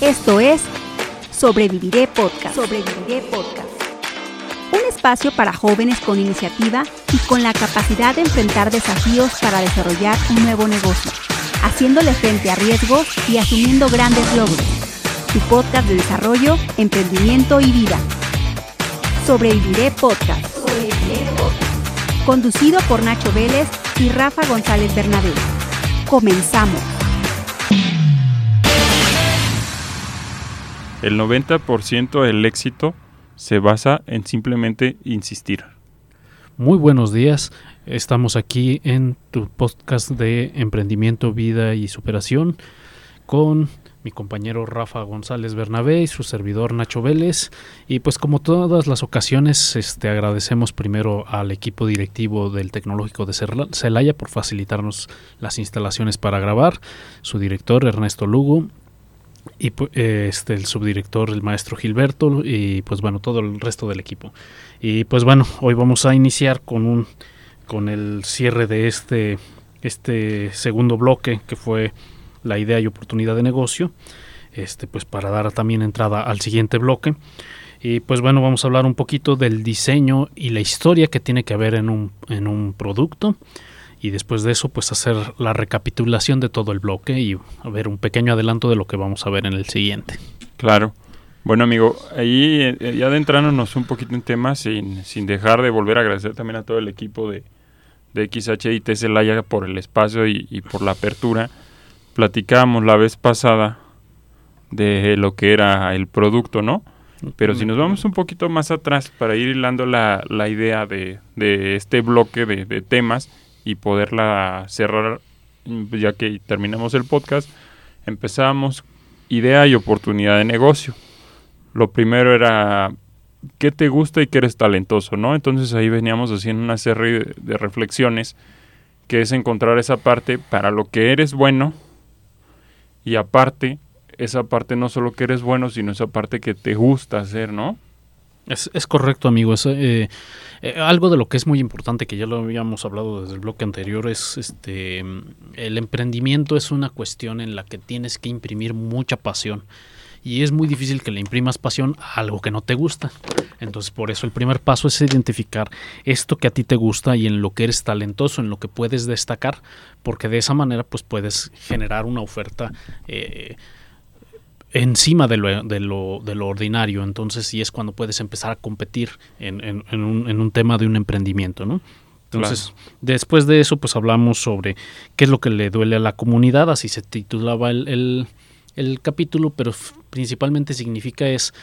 Esto es Sobreviviré Podcast. Sobreviviré Podcast. Un espacio para jóvenes con iniciativa y con la capacidad de enfrentar desafíos para desarrollar un nuevo negocio, haciéndole frente a riesgos y asumiendo grandes logros. Tu podcast de desarrollo, emprendimiento y vida. Sobreviviré Podcast. Sobreviviré Podcast. Conducido por Nacho Vélez y Rafa González Bernabé. Comenzamos. El 90% del éxito se basa en simplemente insistir. Muy buenos días, estamos aquí en tu podcast de emprendimiento, vida y superación con mi compañero Rafa González Bernabé y su servidor Nacho Vélez. Y pues como todas las ocasiones, este, agradecemos primero al equipo directivo del Tecnológico de Celaya por facilitarnos las instalaciones para grabar, su director Ernesto Lugo y este el subdirector el maestro Gilberto y pues bueno todo el resto del equipo. Y pues bueno hoy vamos a iniciar con un con el cierre de este este segundo bloque que fue la idea y oportunidad de negocio este pues para dar también entrada al siguiente bloque. Y pues bueno vamos a hablar un poquito del diseño y la historia que tiene que haber en un en un producto y después de eso pues hacer la recapitulación de todo el bloque y a ver un pequeño adelanto de lo que vamos a ver en el siguiente. Claro. Bueno amigo, ahí eh, ya adentrándonos un poquito en temas sin, sin dejar de volver a agradecer también a todo el equipo de, de XHIT Celaya por el espacio y, y por la apertura. Platicábamos la vez pasada de lo que era el producto, ¿no? Pero si nos vamos un poquito más atrás para ir hilando la, la idea de, de este bloque de, de temas, y poderla cerrar ya que terminamos el podcast, empezamos idea y oportunidad de negocio. Lo primero era qué te gusta y qué eres talentoso, ¿no? Entonces ahí veníamos haciendo una serie de reflexiones que es encontrar esa parte para lo que eres bueno y aparte esa parte no solo que eres bueno, sino esa parte que te gusta hacer, ¿no? Es, es correcto, amigo. Eh, eh, algo de lo que es muy importante, que ya lo habíamos hablado desde el bloque anterior, es este el emprendimiento es una cuestión en la que tienes que imprimir mucha pasión. Y es muy difícil que le imprimas pasión a algo que no te gusta. Entonces, por eso el primer paso es identificar esto que a ti te gusta y en lo que eres talentoso, en lo que puedes destacar, porque de esa manera pues puedes generar una oferta eh, encima de lo, de, lo, de lo, ordinario. Entonces sí es cuando puedes empezar a competir en, en, en, un, en un, tema de un emprendimiento, ¿no? Entonces, claro. después de eso, pues hablamos sobre qué es lo que le duele a la comunidad, así se titulaba el, el, el capítulo, pero principalmente significa es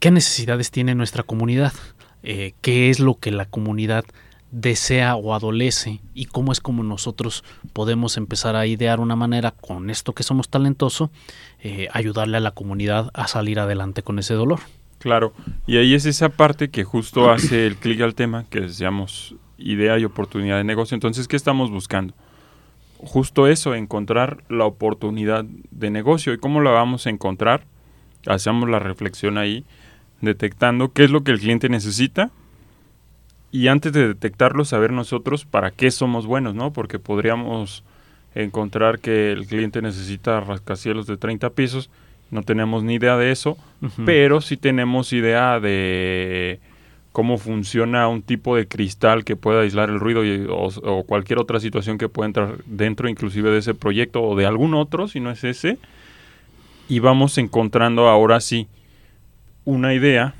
qué necesidades tiene nuestra comunidad, eh, qué es lo que la comunidad desea o adolece y cómo es como nosotros podemos empezar a idear una manera con esto que somos talentoso, eh, ayudarle a la comunidad a salir adelante con ese dolor. Claro, y ahí es esa parte que justo hace el clic al tema, que decíamos idea y oportunidad de negocio. Entonces, ¿qué estamos buscando? Justo eso, encontrar la oportunidad de negocio. ¿Y cómo la vamos a encontrar? Hacemos la reflexión ahí, detectando qué es lo que el cliente necesita y antes de detectarlo saber nosotros para qué somos buenos, ¿no? Porque podríamos encontrar que el cliente necesita rascacielos de 30 pisos, no tenemos ni idea de eso, uh -huh. pero sí tenemos idea de cómo funciona un tipo de cristal que pueda aislar el ruido y, o, o, cualquier otra situación que pueda entrar dentro inclusive de ese proyecto o de algún otro, si no es ese, y vamos encontrando ahora sí una idea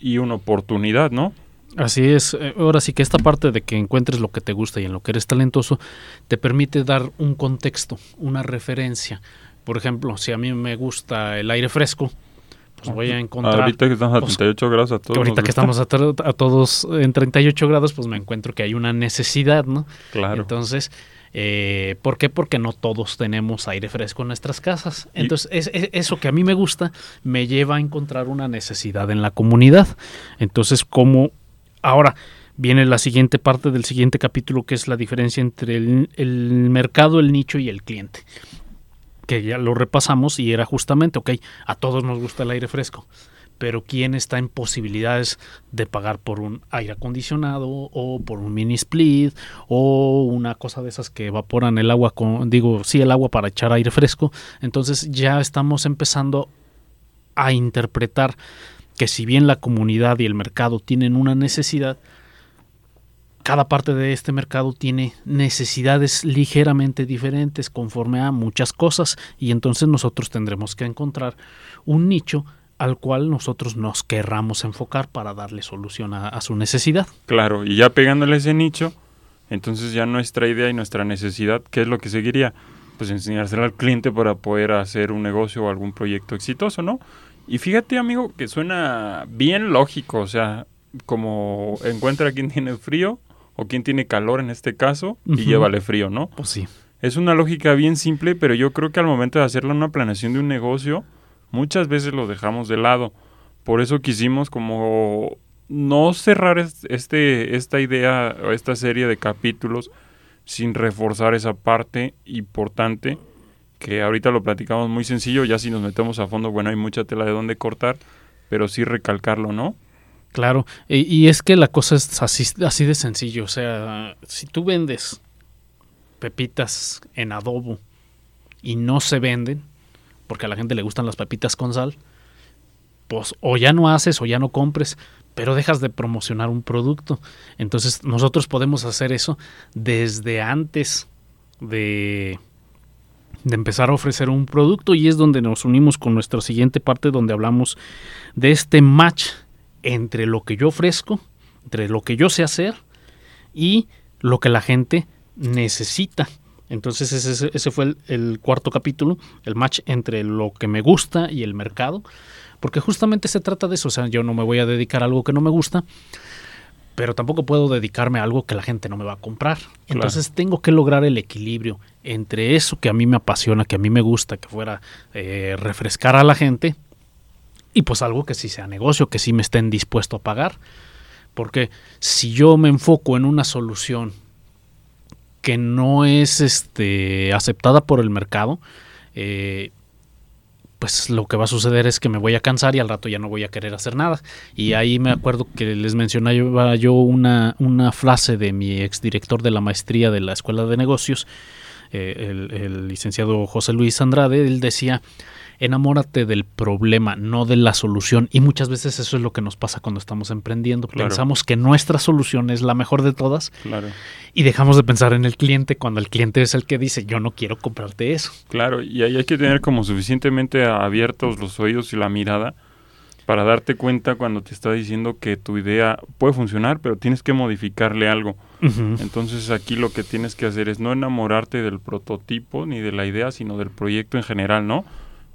y una oportunidad, ¿no? Así es, eh, ahora sí que esta parte de que encuentres lo que te gusta y en lo que eres talentoso te permite dar un contexto, una referencia. Por ejemplo, si a mí me gusta el aire fresco, pues voy a encontrar... Ahorita que estamos a 38 pues, grados a todos. Que ahorita que estamos a, a, todos en 38 grados, pues me encuentro que hay una necesidad, ¿no? Claro. Entonces, eh, ¿por qué? Porque no todos tenemos aire fresco en nuestras casas. Entonces, es, es, eso que a mí me gusta me lleva a encontrar una necesidad en la comunidad. Entonces, ¿cómo Ahora viene la siguiente parte del siguiente capítulo, que es la diferencia entre el, mercado, el nicho y el cliente. Que ya lo repasamos y era justamente, ok, a todos nos gusta el aire fresco, pero quién está en posibilidades de pagar por un aire acondicionado o por un mini split o una cosa de esas que evaporan el agua con digo sí el agua para echar aire fresco entonces ya estamos empezando a interpretar que si bien la comunidad y el mercado tienen una necesidad cada parte de este mercado tiene necesidades ligeramente diferentes conforme a muchas cosas y entonces nosotros tendremos que encontrar un nicho al cual nosotros nos querramos enfocar para darle solución a, su necesidad. Claro, y ya pegándole ese nicho, entonces ya nuestra idea y nuestra necesidad, ¿qué es lo que seguiría? Pues enseñárselo al cliente para poder hacer un negocio o algún proyecto exitoso, ¿no? Y fíjate, amigo, que suena bien lógico, o sea, como encuentra quien tiene frío o quien tiene calor en este caso y llévale frío, ¿no? Pues sí. Es una lógica bien simple, pero yo creo que al momento de hacerla una planeación de un negocio, muchas veces lo dejamos de lado. Por eso quisimos como no cerrar este, esta idea o esta serie de capítulos sin reforzar esa parte importante que ahorita lo platicamos muy sencillo, ya si nos metemos a fondo, bueno, hay mucha tela de dónde cortar, pero sí recalcarlo, ¿no? Claro, y, es que la cosa es así, así de sencillo, o sea, si tú vendes pepitas en adobo y no se venden, porque a la gente le gustan las papitas con sal, pues o ya no haces o ya no compres, pero dejas de promocionar un producto. Entonces nosotros podemos hacer eso desde antes de, de empezar a ofrecer un producto y es donde nos unimos con nuestra siguiente parte donde hablamos de este match entre lo que yo ofrezco, entre lo que yo sé hacer y lo que la gente necesita. Entonces ese, fue el, cuarto capítulo, el match entre lo que me gusta y el mercado, porque justamente se trata de eso, o sea, yo no me voy a dedicar a algo que no me gusta, pero tampoco puedo dedicarme a algo que la gente no me va a comprar. Entonces tengo que lograr el equilibrio entre eso que a mí me apasiona, que a mí me gusta, que fuera eh, refrescar a la gente, y pues algo que sí sea negocio, que sí me estén dispuesto a pagar. Porque si yo me enfoco en una solución que no es este, aceptada por el mercado, eh, pues lo que va a suceder es que me voy a cansar y al rato ya no voy a querer hacer nada. Y ahí me acuerdo que les mencionaba yo una, una frase de mi exdirector de la maestría de la Escuela de Negocios, eh, el, el licenciado José Luis Andrade, él decía, enamórate del problema, no de la solución. Y muchas veces eso es lo que nos pasa cuando estamos emprendiendo. Pensamos que nuestra solución es la mejor de todas claro. y dejamos de pensar en el cliente cuando el cliente es el que dice, yo no quiero comprarte eso. Claro, y ahí hay que tener como suficientemente abiertos los oídos y la mirada para darte cuenta cuando te está diciendo que tu idea puede funcionar, pero tienes que modificarle algo. Entonces aquí lo que tienes que hacer es no enamorarte del prototipo ni de la idea, sino del proyecto en general, ¿no?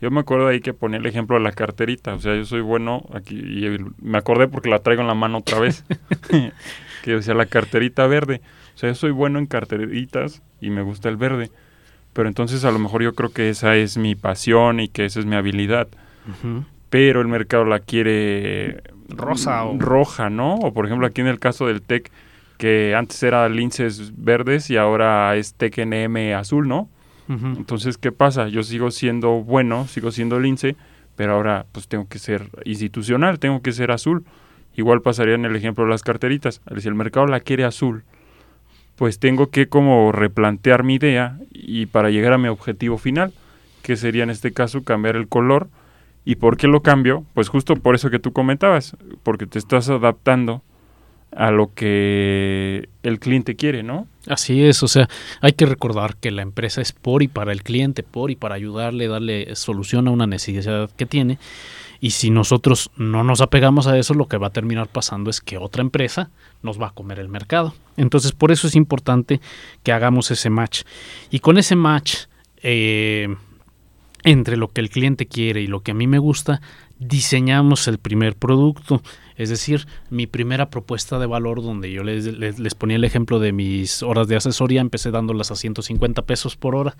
Yo me acuerdo ahí que ponía el ejemplo de la carterita. O sea, yo soy bueno aquí y me acordé porque la traigo en la mano otra vez. que decía la carterita verde. O sea, yo soy bueno en carteritas y me gusta el verde. Pero entonces a lo mejor yo creo que esa es mi pasión y que esa es mi habilidad. Pero el mercado la quiere rosa o roja, ¿no? O por ejemplo aquí en el caso del TEC que antes era linces verdes y ahora es TEC NM azul, ¿no? Entonces, ¿qué pasa? Yo sigo siendo bueno, sigo siendo lince, pero ahora pues tengo que ser institucional, tengo que ser azul. Igual pasaría en el ejemplo de las carteritas. Si el mercado la quiere azul, pues tengo que como replantear mi idea y para llegar a mi objetivo final, que sería en este caso cambiar el color. ¿Y por qué lo cambio? Pues justo por eso que tú comentabas, porque te estás adaptando a lo que el cliente quiere, ¿no? Así es, o sea, hay que recordar que la empresa es por y para el cliente, por y para ayudarle, darle solución a una necesidad que tiene. Y si nosotros no nos apegamos a eso, lo que va a terminar pasando es que otra empresa nos va a comer el mercado. Entonces, por eso es importante que hagamos ese match. Y con ese match eh, entre lo que el cliente quiere y lo que a mí me gusta, diseñamos el primer producto. Es decir, mi primera propuesta de valor donde yo les, les, ponía el ejemplo de mis horas de asesoría, empecé dándolas a 150 pesos por hora.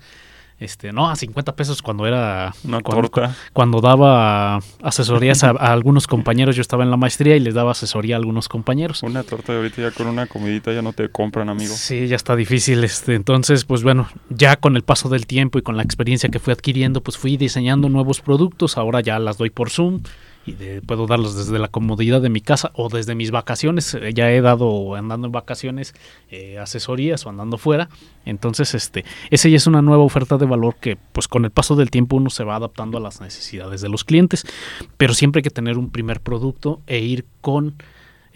Este, no, a 50 pesos cuando era Una cuando, torta. cuando daba asesorías a, algunos compañeros, yo estaba en la maestría y les daba asesoría a algunos compañeros. Una torta de ahorita ya con una comidita ya no te compran, amigo. Sí, ya está difícil. Este, entonces, pues bueno, ya con el paso del tiempo y con la experiencia que fui adquiriendo, pues fui diseñando nuevos productos. Ahora ya las doy por Zoom y de, puedo darlos desde la comodidad de mi casa o desde mis vacaciones. Eh, ya he dado andando en vacaciones eh, asesorías o andando fuera. Entonces, este, esa ya es una nueva oferta de valor que, pues, con el paso del tiempo uno se va adaptando a las necesidades de los clientes. Pero siempre hay que tener un primer producto e ir con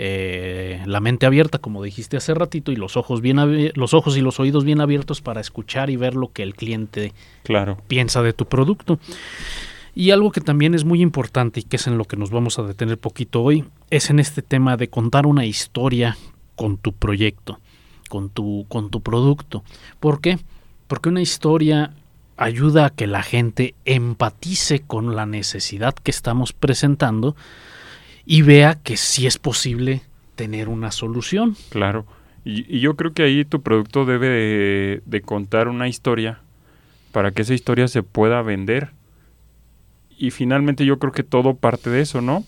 eh, la mente abierta, como dijiste hace ratito, y los ojos bien los ojos y los oídos bien abiertos para escuchar y ver lo que el cliente claro. piensa de tu producto. Y algo que también es muy importante y que es en lo que nos vamos a detener poquito hoy, es en este tema de contar una historia con tu proyecto, con tu, con tu producto. ¿Por qué? Porque una historia ayuda a que la gente empatice con la necesidad que estamos presentando y vea que sí es posible tener una solución. Claro. Y, yo creo que ahí tu producto debe de contar una historia para que esa historia se pueda vender y finalmente yo creo que todo parte de eso, ¿no?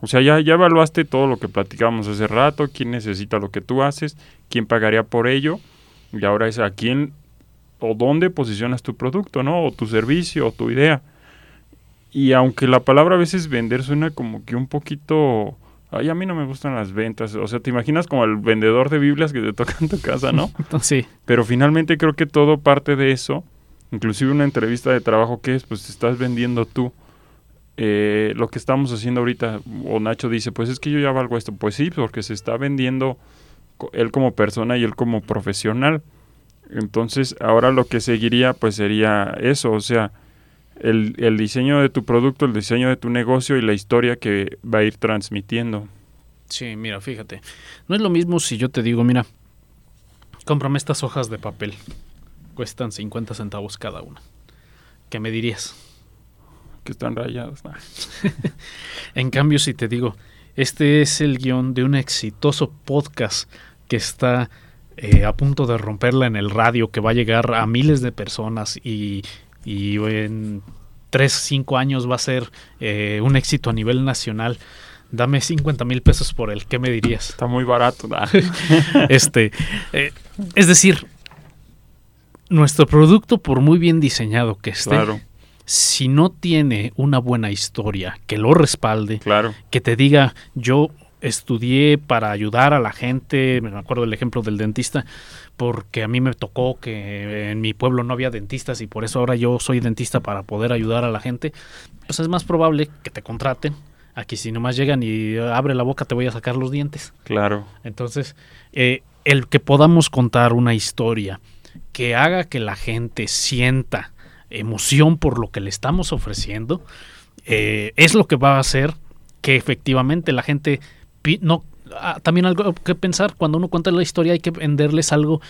O sea, ya, ya evaluaste todo lo que platicábamos hace rato, quién necesita lo que tú haces, quién pagaría por ello, y ahora es a quién o dónde posicionas tu producto, ¿no? O tu servicio, o tu idea. Y aunque la palabra a veces vender suena como que un poquito... Ay, a mí no me gustan las ventas. O sea, te imaginas como el vendedor de Biblias que te toca en tu casa, ¿no? sí. Pero finalmente creo que todo parte de eso. Inclusive una entrevista de trabajo que es, pues estás vendiendo tú eh, lo que estamos haciendo ahorita, o Nacho dice, pues es que yo ya valgo esto. Pues sí, porque se está vendiendo él como persona y él como profesional. Entonces, ahora lo que seguiría, pues sería eso, o sea, el, el diseño de tu producto, el diseño de tu negocio y la historia que va a ir transmitiendo. Sí, mira, fíjate, no es lo mismo si yo te digo, mira, cómprame estas hojas de papel, cuestan 50 centavos cada una. ¿Qué me dirías? Que están rayados. en cambio, si te digo, este es el guion de un exitoso podcast que está eh, a punto de romperla en el radio, que va a llegar a miles de personas y, y en 3, 5 años va a ser eh, un éxito a nivel nacional. Dame 50 mil pesos por él, ¿qué me dirías? Está muy barato. este, eh, es decir, nuestro producto, por muy bien diseñado que esté, claro si no tiene una buena historia que lo respalde, claro. que te diga yo estudié para ayudar a la gente, me acuerdo del ejemplo del dentista, porque a mí me tocó que en mi pueblo no había dentistas y por eso ahora yo soy dentista para poder ayudar a la gente, pues es más probable que te contraten. Aquí si nomás llegan y abre la boca te voy a sacar los dientes. Claro. Entonces, eh, el que podamos contar una historia que haga que la gente sienta emoción por lo que le estamos ofreciendo, eh, es lo que va a hacer que efectivamente la gente no ah, también algo que pensar cuando uno cuenta la historia hay que venderles algo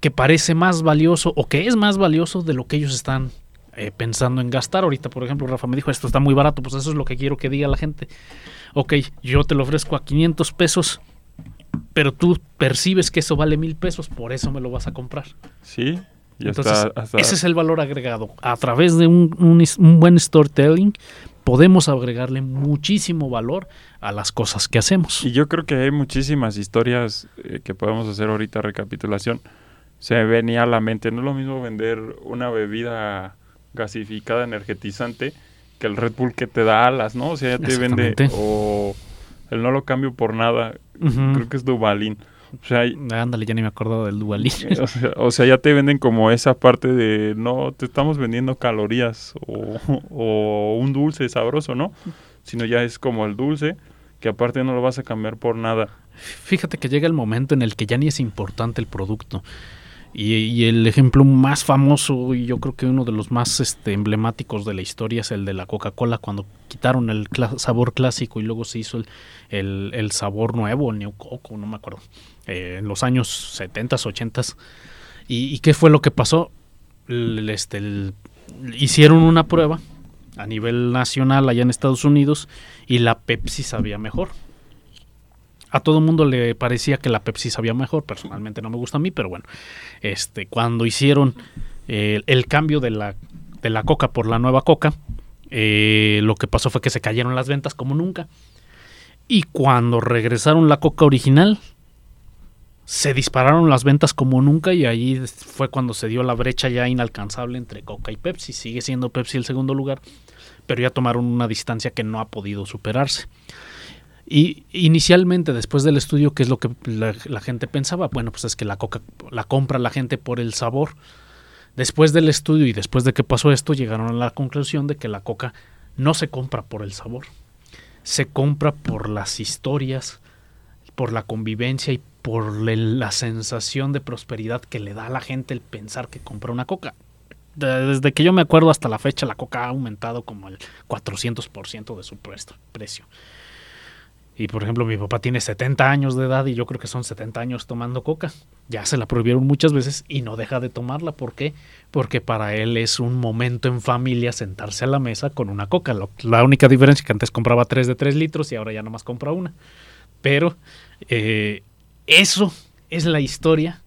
que parece más valioso o que es más valioso de lo que ellos están eh, pensando en gastar. Ahorita, por ejemplo, Rafa me dijo, esto está muy barato, pues eso es lo que quiero que diga la gente. Ok, yo te lo ofrezco a 500 pesos, pero tú percibes que eso vale mil pesos, por eso me lo vas a comprar. Sí, entonces, ese es el valor agregado. A través de un, un, buen storytelling podemos agregarle muchísimo valor a las cosas que hacemos. Y yo creo que hay muchísimas historias eh, que podemos hacer ahorita recapitulación. Se me venía a la mente, no es lo mismo vender una bebida gasificada energetizante que el Red Bull que te da alas, ¿no? O sea, ya te vende o el no lo cambio por nada, creo que es Duvalin o sea, Ándale, ya ni me acuerdo del dualismo. O sea, ya te venden como esa parte de, no, te estamos vendiendo calorías o, un dulce sabroso, ¿no? Sino ya es como el dulce, que aparte no lo vas a cambiar por nada. Fíjate que llega el momento en el que ya ni es importante el producto. Y, el ejemplo más famoso y yo creo que uno de los más este, emblemáticos de la historia es el de la Coca-Cola cuando quitaron el sabor clásico y luego se hizo el, sabor nuevo, el New Coco, no me acuerdo, eh, en los años 70, 80. ¿Y, ¿Y qué fue lo que pasó? este, hicieron una prueba a nivel nacional allá en Estados Unidos y la Pepsi sabía mejor a todo mundo le parecía que la Pepsi sabía mejor. Personalmente no me gusta a mí, pero bueno. Este, cuando hicieron eh, el cambio de la, de la Coca por la nueva Coca, eh, lo que pasó fue que se cayeron las ventas como nunca. Y cuando regresaron la Coca original, se dispararon las ventas como nunca y ahí fue cuando se dio la brecha ya inalcanzable entre Coca y Pepsi. Sigue siendo Pepsi el segundo lugar, pero ya tomaron una distancia que no ha podido superarse. Y inicialmente, después del estudio, ¿qué es lo que la, gente pensaba? Bueno, pues es que la coca la compra la gente por el sabor. Después del estudio y después de que pasó esto, llegaron a la conclusión de que la coca no se compra por el sabor, se compra por las historias, por la convivencia y por la sensación de prosperidad que le da a la gente el pensar que compra una coca. Desde que yo me acuerdo hasta la fecha, la coca ha aumentado como el 400% de su precio. Y por ejemplo, mi papá tiene 70 años de edad y yo creo que son 70 años tomando coca. Ya se la prohibieron muchas veces y no deja de tomarla. ¿Por qué? Porque para él es un momento en familia sentarse a la mesa con una coca. La única diferencia es que antes compraba 3 de 3 litros y ahora ya nomás compra una. Pero eh, eso es la historia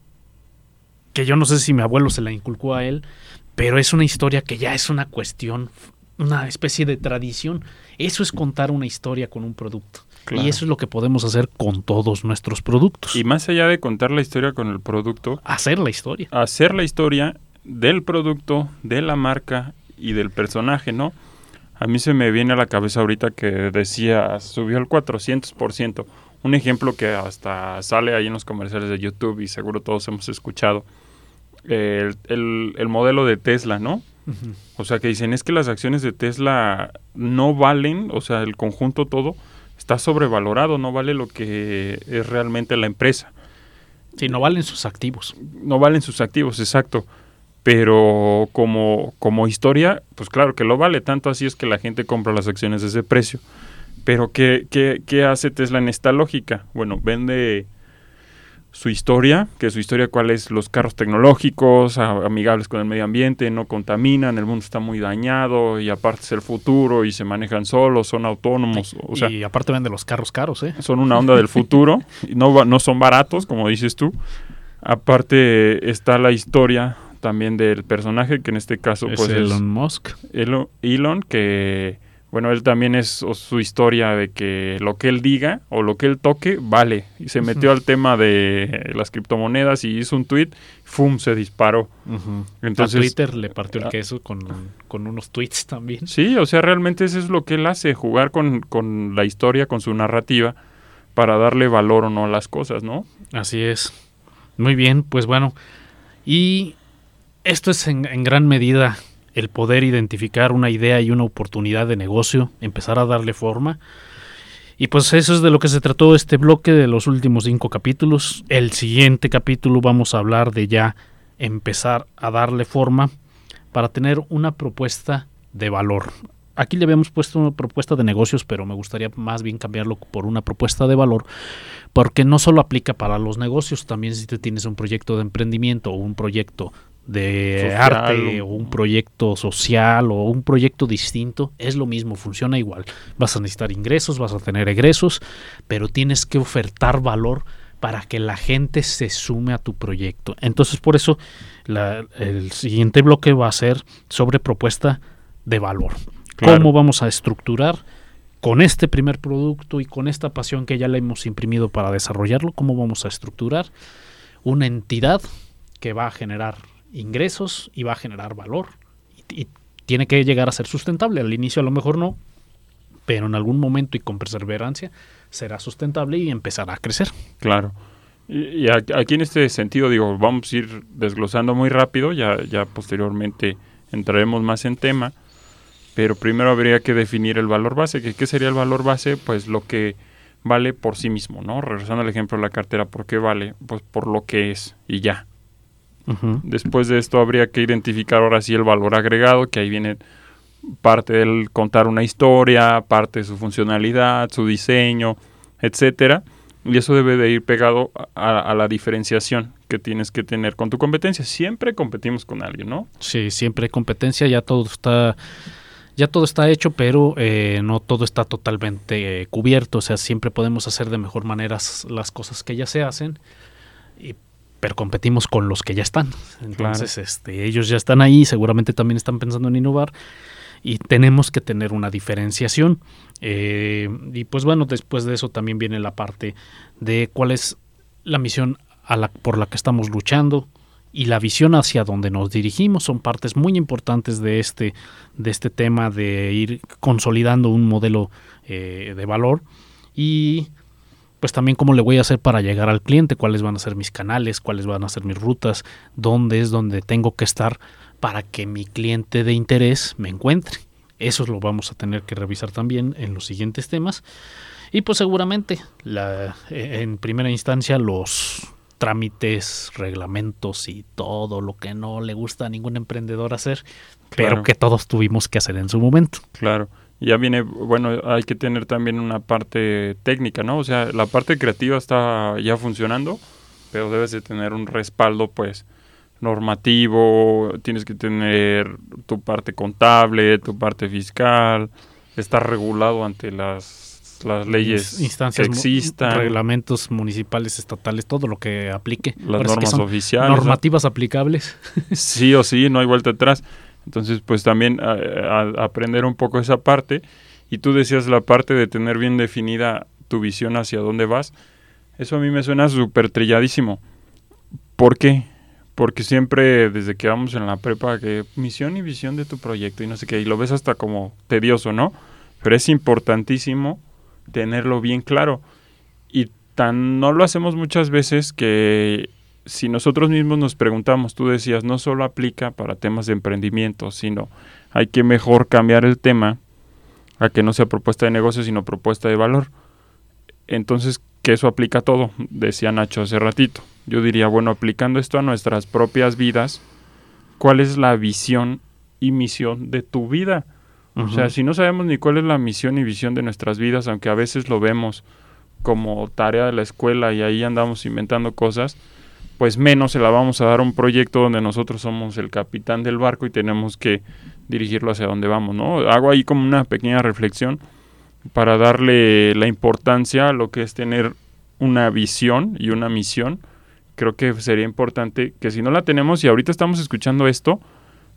que yo no sé si mi abuelo se la inculcó a él, pero es una historia que ya es una cuestión, una especie de tradición. Eso es contar una historia con un producto. Y eso es lo que podemos hacer con todos nuestros productos. Y más allá de contar la historia con el producto, hacer la historia. Hacer la historia del producto, de la marca y del personaje, ¿no? A mí se me viene a la cabeza ahorita que decía, subió al 400%. Un ejemplo que hasta sale ahí en los comerciales de YouTube y seguro todos hemos escuchado. El, el, modelo de Tesla, ¿no? O sea, que dicen, es que las acciones de Tesla no valen, o sea, el conjunto todo está sobrevalorado, no vale lo que es realmente la empresa. Sí, no valen sus activos. No valen sus activos, exacto. Pero como, como historia, pues claro que lo vale, tanto así es que la gente compra las acciones de ese precio. Pero ¿qué, qué, qué hace Tesla en esta lógica? Bueno, vende su historia, que su historia cuál es los carros tecnológicos, amigables con el medio ambiente, no contaminan, el mundo está muy dañado y aparte es el futuro y se manejan solos, son autónomos. O sea, y aparte vende los carros caros, ¿eh? Son una onda del futuro, y no, no son baratos, como dices tú. Aparte está la historia también del personaje, que en este caso es pues Elon Musk. Elon, que bueno, él también es su historia de que lo que él diga o lo que él toque vale. Y se metió al tema de las criptomonedas y hizo un tweet, ¡fum! se disparó. Entonces, a Twitter le partió el ah, queso con, con, unos tweets también. Sí, o sea, realmente eso es lo que él hace, jugar con, con la historia, con su narrativa, para darle valor o no a las cosas, ¿no? Así es. Muy bien, pues bueno. Y esto es en, en gran medida el poder identificar una idea y una oportunidad de negocio, empezar a darle forma. Y pues eso es de lo que se trató este bloque de los últimos cinco capítulos. El siguiente capítulo vamos a hablar de ya empezar a darle forma para tener una propuesta de valor. Aquí le habíamos puesto una propuesta de negocios, pero me gustaría más bien cambiarlo por una propuesta de valor, porque no solo aplica para los negocios, también si tú tienes un proyecto de emprendimiento o un proyecto de arte o un proyecto social o un proyecto distinto, es lo mismo, funciona igual. Vas a necesitar ingresos, vas a tener egresos, pero tienes que ofertar valor para que la gente se sume a tu proyecto. Entonces, por eso el siguiente bloque va a ser sobre propuesta de valor. ¿Cómo vamos a estructurar con este primer producto y con esta pasión que ya le hemos imprimido para desarrollarlo? ¿Cómo vamos a estructurar una entidad que va a generar ingresos y va a generar valor. Y, tiene que llegar a ser sustentable. Al inicio a lo mejor no, pero en algún momento y con perseverancia será sustentable y empezará a crecer. Claro. Y, aquí en este sentido, digo, vamos a ir desglosando muy rápido, ya, ya posteriormente entraremos más en tema, pero primero habría que definir el valor base. ¿Qué sería el valor base? Pues lo que vale por sí mismo, ¿no? Regresando al ejemplo de la cartera, ¿por qué vale? Pues por lo que es y ya. Después de esto habría que identificar ahora sí el valor agregado, que ahí viene parte del contar una historia, parte de su funcionalidad, su diseño, etcétera. Y eso debe de ir pegado a, la diferenciación que tienes que tener con tu competencia. Siempre competimos con alguien, ¿no? Sí, siempre hay competencia, ya todo está ya todo está hecho, pero eh, no todo está totalmente eh, cubierto. O sea, siempre podemos hacer de mejor manera las cosas que ya se hacen. Y pero competimos con los que ya están. Entonces, este, ellos ya están ahí, seguramente también están pensando en innovar y tenemos que tener una diferenciación. Eh, y pues bueno, después de eso también viene la parte de cuál es la misión a la, por la que estamos luchando y la visión hacia donde nos dirigimos son partes muy importantes de este, de este tema de ir consolidando un modelo eh, de valor y pues también cómo le voy a hacer para llegar al cliente, cuáles van a ser mis canales, cuáles van a ser mis rutas, dónde es donde tengo que estar para que mi cliente de interés me encuentre. Eso lo vamos a tener que revisar también en los siguientes temas. Y pues seguramente la, en primera instancia los trámites, reglamentos y todo lo que no le gusta a ningún emprendedor hacer, pero que todos tuvimos que hacer en su momento. Claro. Ya viene, bueno, hay que tener también una parte técnica, ¿no? O sea, la parte creativa está ya funcionando, pero debes de tener un respaldo, pues, normativo, tienes que tener tu parte contable, tu parte fiscal, estar regulado ante las las leyes instancias que existan, reglamentos municipales, estatales, todo lo que aplique. Las normas oficiales. Normativas aplicables. Sí o sí, no hay vuelta atrás. Entonces, pues también aprender un poco esa parte. Y tú decías la parte de tener bien definida tu visión hacia dónde vas. Eso a mí me suena súper trilladísimo. ¿Por qué? Porque siempre desde que vamos en la prepa, que misión y visión de tu proyecto y no sé qué, y lo ves hasta como tedioso, ¿no? Pero es importantísimo tenerlo bien claro. Y tan no lo hacemos muchas veces que si nosotros mismos nos preguntamos, tú decías, no solo aplica para temas de emprendimiento, sino hay que mejor cambiar el tema a que no sea propuesta de negocio, sino propuesta de valor. Entonces, que eso aplica a todo, decía Nacho hace ratito. Yo diría, bueno, aplicando esto a nuestras propias vidas, ¿cuál es la visión y misión de tu vida? O sea, si no sabemos ni cuál es la misión y visión de nuestras vidas, aunque a veces lo vemos como tarea de la escuela y ahí andamos inventando cosas, pues menos se la vamos a dar a un proyecto donde nosotros somos el capitán del barco y tenemos que dirigirlo hacia donde vamos, ¿no? Hago ahí como una pequeña reflexión para darle la importancia a lo que es tener una visión y una misión. Creo que sería importante que si no la tenemos y ahorita estamos escuchando esto,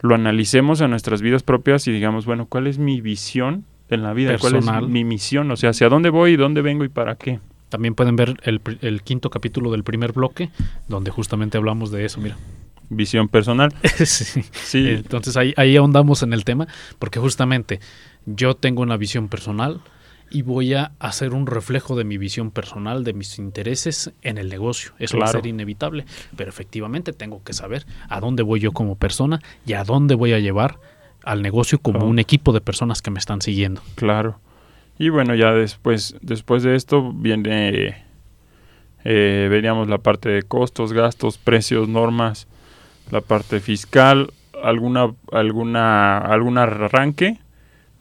lo analicemos en nuestras vidas propias y digamos, bueno, ¿cuál es mi visión en la vida? ¿Cuál es mi misión? O sea, ¿hacia dónde voy, dónde vengo y para qué? También pueden ver el, el quinto capítulo del primer bloque, donde justamente hablamos de eso, mira visión personal. sí. sí. Entonces ahí, ahí ahondamos en el tema, porque justamente yo tengo una visión personal, y voy a hacer un reflejo de mi visión personal, de mis intereses en el negocio. Eso va a ser inevitable, pero efectivamente tengo que saber a dónde voy yo como persona y a dónde voy a llevar al negocio como un equipo de personas que me están siguiendo. Claro. Y bueno, ya después, después de esto viene, eh, veríamos la parte de costos, gastos, precios, normas, la parte fiscal, alguna, alguna, algún arranque.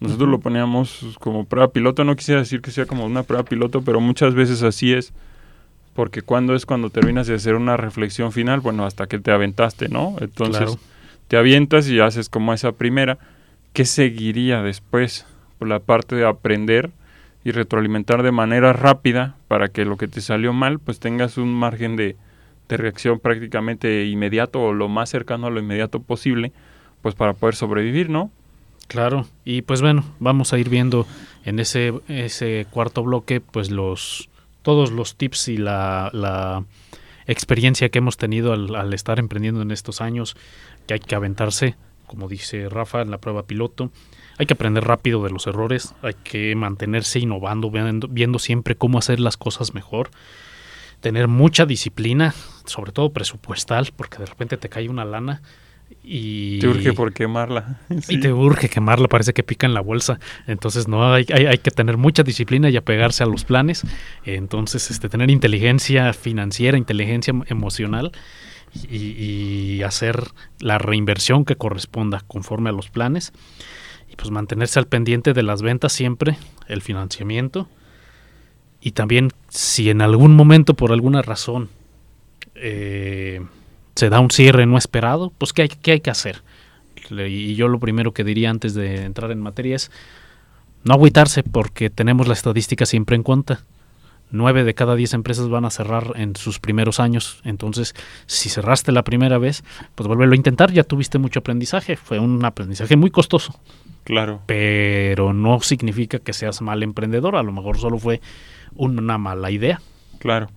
Nosotros lo poníamos como prueba piloto, no quisiera decir que sea como una prueba piloto, pero muchas veces así es, porque cuando es cuando terminas de hacer una reflexión final, bueno, hasta que te aventaste, ¿no? Entonces te avientas y haces como esa primera, ¿qué seguiría después? La parte de aprender y retroalimentar de manera rápida para que lo que te salió mal, pues tengas un margen de, de reacción prácticamente inmediato o lo más cercano a lo inmediato posible, pues para poder sobrevivir, ¿no? Claro, y pues bueno, vamos a ir viendo en ese, ese cuarto bloque pues los todos los tips y la, la experiencia que hemos tenido al, estar emprendiendo en estos años, que hay que aventarse, como dice Rafa, en la prueba piloto. Hay que aprender rápido de los errores, hay que mantenerse innovando, viendo, viendo siempre cómo hacer las cosas mejor, tener mucha disciplina, sobre todo presupuestal, porque de repente te cae una lana y te urge por quemarla. Y te urge quemarla, parece que pica en la bolsa. Entonces, no, hay, hay, que tener mucha disciplina y apegarse a los planes. Entonces, este, tener inteligencia financiera, inteligencia emocional y, hacer la reinversión que corresponda conforme a los planes. Y pues mantenerse al pendiente de las ventas siempre, el financiamiento. Y también, si en algún momento, por alguna razón, eh, se da un cierre no esperado, pues ¿qué hay, qué hay que hacer? Y yo lo primero que diría antes de entrar en materia es no agüitarse porque tenemos la estadística siempre en cuenta. Nueve de cada diez empresas van a cerrar en sus primeros años. Entonces, si cerraste la primera vez, pues vuélvelo a intentar. Ya tuviste mucho aprendizaje. Fue un aprendizaje muy costoso. Claro. Pero no significa que seas mal emprendedor. A lo mejor solo fue una mala idea. Claro.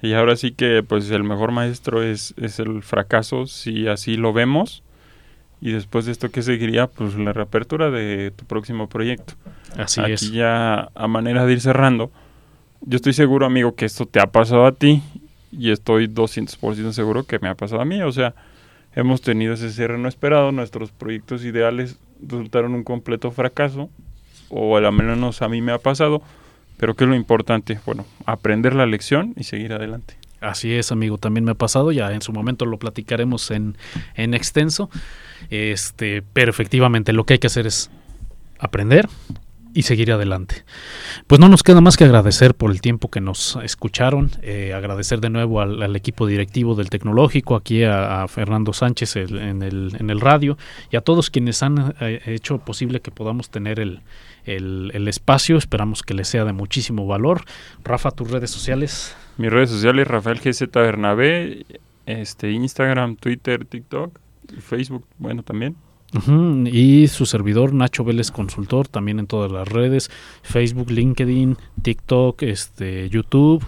Y ahora sí que pues el mejor maestro es, es el fracaso si así lo vemos. Y después de esto, ¿qué seguiría? Pues la reapertura de tu próximo proyecto. Así Aquí es. ya a manera de ir cerrando, yo estoy seguro, amigo, que esto te ha pasado a ti y estoy 200% seguro que me ha pasado a mí. O sea, hemos tenido ese cierre no esperado, nuestros proyectos ideales resultaron un completo fracaso, o al menos a mí me ha pasado, pero ¿qué es lo importante? Bueno, aprender la lección y seguir adelante. Así es, amigo, también me ha pasado, ya en su momento lo platicaremos en, en extenso. Este, pero efectivamente lo que hay que hacer es aprender y seguir adelante. Pues no nos queda más que agradecer por el tiempo que nos escucharon, eh, agradecer de nuevo al, al, equipo directivo del tecnológico, aquí a, Fernando Sánchez en, el, radio y a todos quienes han eh, hecho posible que podamos tener el, el, el, espacio. Esperamos que les sea de muchísimo valor. Rafa, tus redes sociales. Mis redes sociales, Rafael GZ Bernabé, este, Instagram, Twitter, TikTok, Facebook, bueno, también. Y su servidor Nacho Vélez Consultor, también en todas las redes, Facebook, LinkedIn, TikTok, este, YouTube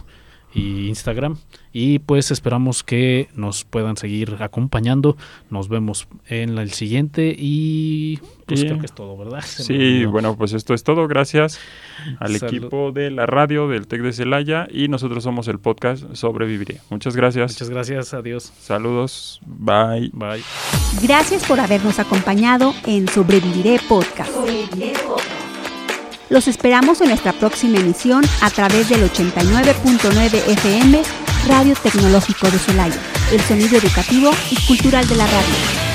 y Instagram. Y pues esperamos que nos puedan seguir acompañando. Nos vemos en el siguiente y pues sí. creo que es todo, ¿verdad? Se sí, bueno, pues esto es todo. Gracias al Salud. equipo de la radio del TEC de Celaya y nosotros somos el podcast Sobreviviré. Muchas gracias. Muchas gracias, adiós. Saludos, bye. Bye. Gracias por habernos acompañado en Sobreviviré Podcast. Sobreviviré Podcast. Los esperamos en nuestra próxima emisión a través del 89.9 FM Radio Tecnológico de Celaya, el sonido educativo y cultural de la radio.